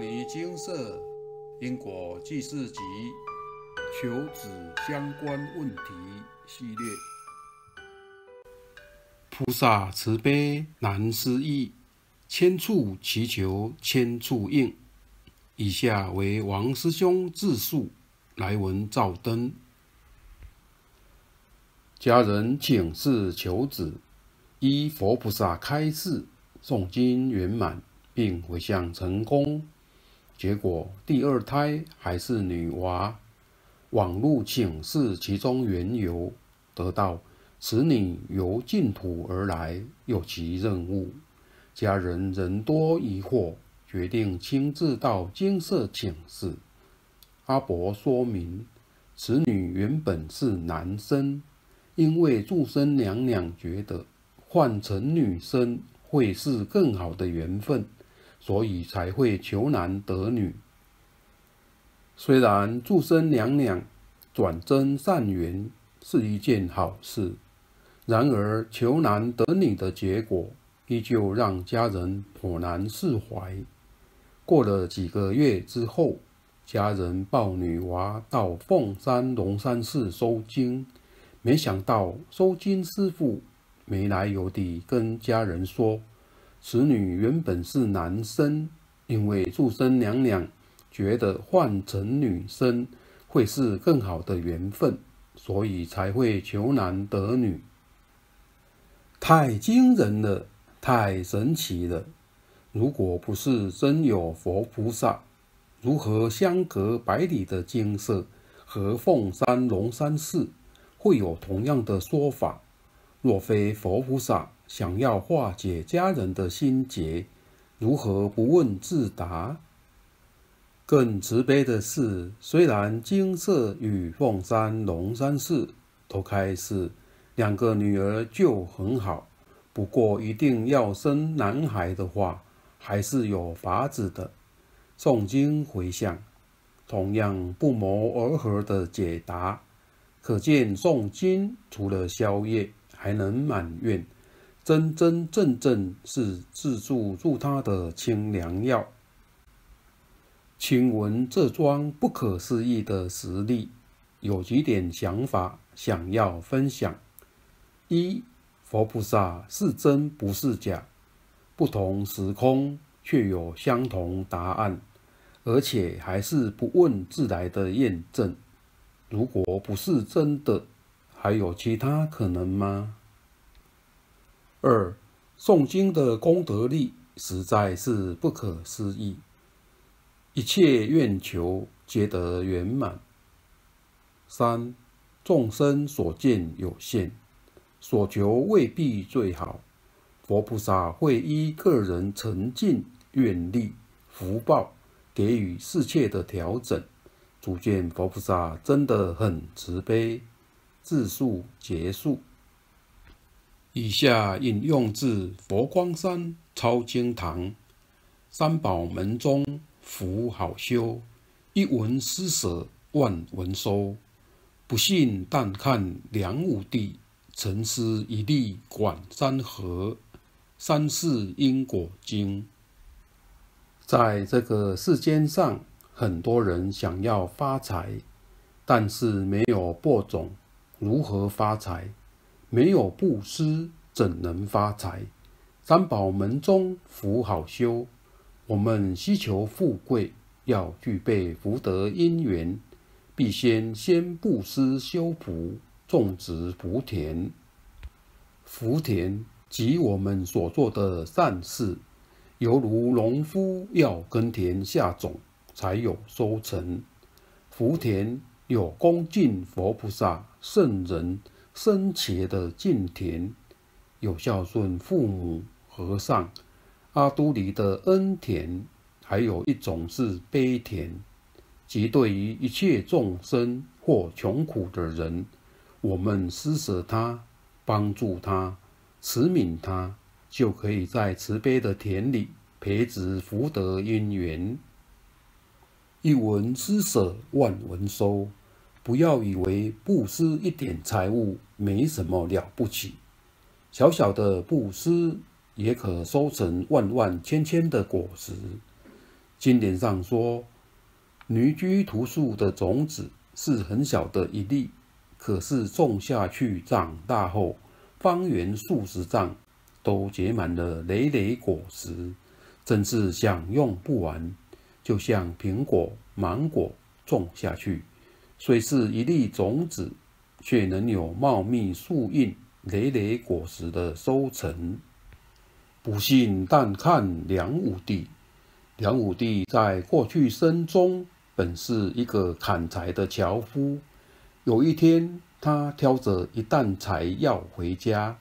尼精舍因果记事集求子相关问题系列。菩萨慈悲难思议，千处祈求千处应。以下为王师兄自述，来文照登。家人请示求子，依佛菩萨开示，诵经圆满。并回向成功，结果第二胎还是女娃。网路请示其中缘由，得到此女由净土而来，有其任务。家人仍多疑惑，决定亲自到精舍请示。阿伯说明，此女原本是男生，因为祝生娘娘觉得换成女生会是更好的缘分。所以才会求男得女。虽然注生娘娘转增善缘是一件好事，然而求男得女的结果依旧让家人颇难释怀。过了几个月之后，家人抱女娃到凤山龙山寺收经，没想到收经师傅没来由地跟家人说。此女原本是男生，因为注生娘娘觉得换成女生会是更好的缘分，所以才会求男得女。太惊人了，太神奇了！如果不是真有佛菩萨，如何相隔百里的精舍和凤山龙山寺会有同样的说法？若非佛菩萨想要化解家人的心结，如何不问自答？更慈悲的是，虽然金色与凤山龙山寺都开示两个女儿就很好，不过一定要生男孩的话，还是有法子的。诵经回向，同样不谋而合的解答，可见诵经除了消业。还能满愿，真真正正是自助助他的清凉药。听闻这桩不可思议的实例，有几点想法想要分享：一、佛菩萨是真不是假，不同时空却有相同答案，而且还是不问自来的验证。如果不是真的，还有其他可能吗？二、诵经的功德力实在是不可思议，一切愿求皆得圆满。三、众生所见有限，所求未必最好，佛菩萨会依个人诚敬、愿力、福报，给予适切的调整。足见佛菩萨真的很慈悲。自述结束。以下引用自佛光山超经堂三宝门中福好修，一文施舍万文收。不信但看梁武帝，沉思一粒管山河。三世因果经。在这个世间上，很多人想要发财，但是没有播种。如何发财？没有布施，怎能发财？三宝门中福好修，我们希求富贵，要具备福德因缘，必先先布施修福，种植福田。福田即我们所做的善事，犹如农夫要耕田下种，才有收成。福田。有恭敬佛菩萨、圣人、僧伽的敬田，有孝顺父母、和尚、阿閫黎的恩田，还有一种是悲田，即对于一切众生或穷苦的人，我们施舍他、帮助他、慈悯他，就可以在慈悲的田里培植福德因缘。一文施舍，万文收。不要以为布施一点财物没什么了不起，小小的布施也可收成万万千千的果实。经典上说，女居图树的种子是很小的一粒，可是种下去长大后，方圆数十丈都结满了累累果实，真是享用不完。就像苹果、芒果种下去，虽是一粒种子，却能有茂密树荫、累累果实的收成。不信，但看梁武帝。梁武帝在过去生中本是一个砍柴的樵夫。有一天，他挑着一担柴要回家，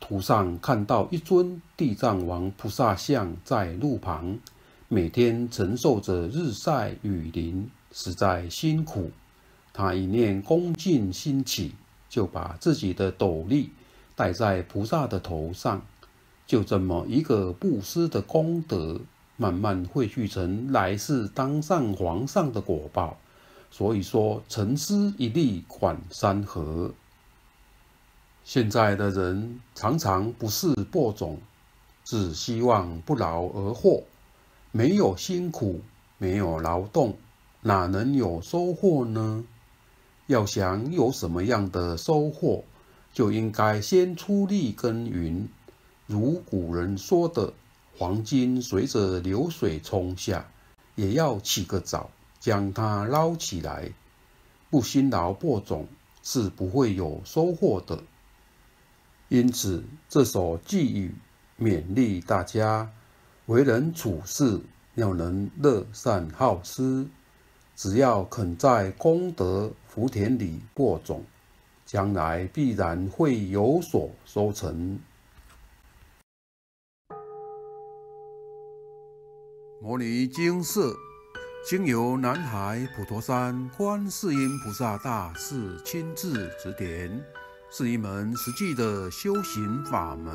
途上看到一尊地藏王菩萨像在路旁，每天承受着日晒雨淋，实在辛苦。他一念恭敬心起，就把自己的斗笠戴在菩萨的头上。就这么一个布施的功德，慢慢汇聚成来世当上皇上的果报。所以说，沉思一粒款山河。现在的人常常不是播种，只希望不劳而获，没有辛苦，没有劳动，哪能有收获呢？要想有什么样的收获，就应该先出力耕耘。如古人说的：“黄金随着流水冲下，也要起个早，将它捞起来。不辛劳播种，是不会有收获的。”因此，这首寄语勉励大家为人处事要能乐善好施，只要肯在功德福田里播种，将来必然会有所收成。摩尼精舍，经由南海普陀山观世音菩萨大士亲自指点，是一门实际的修行法门，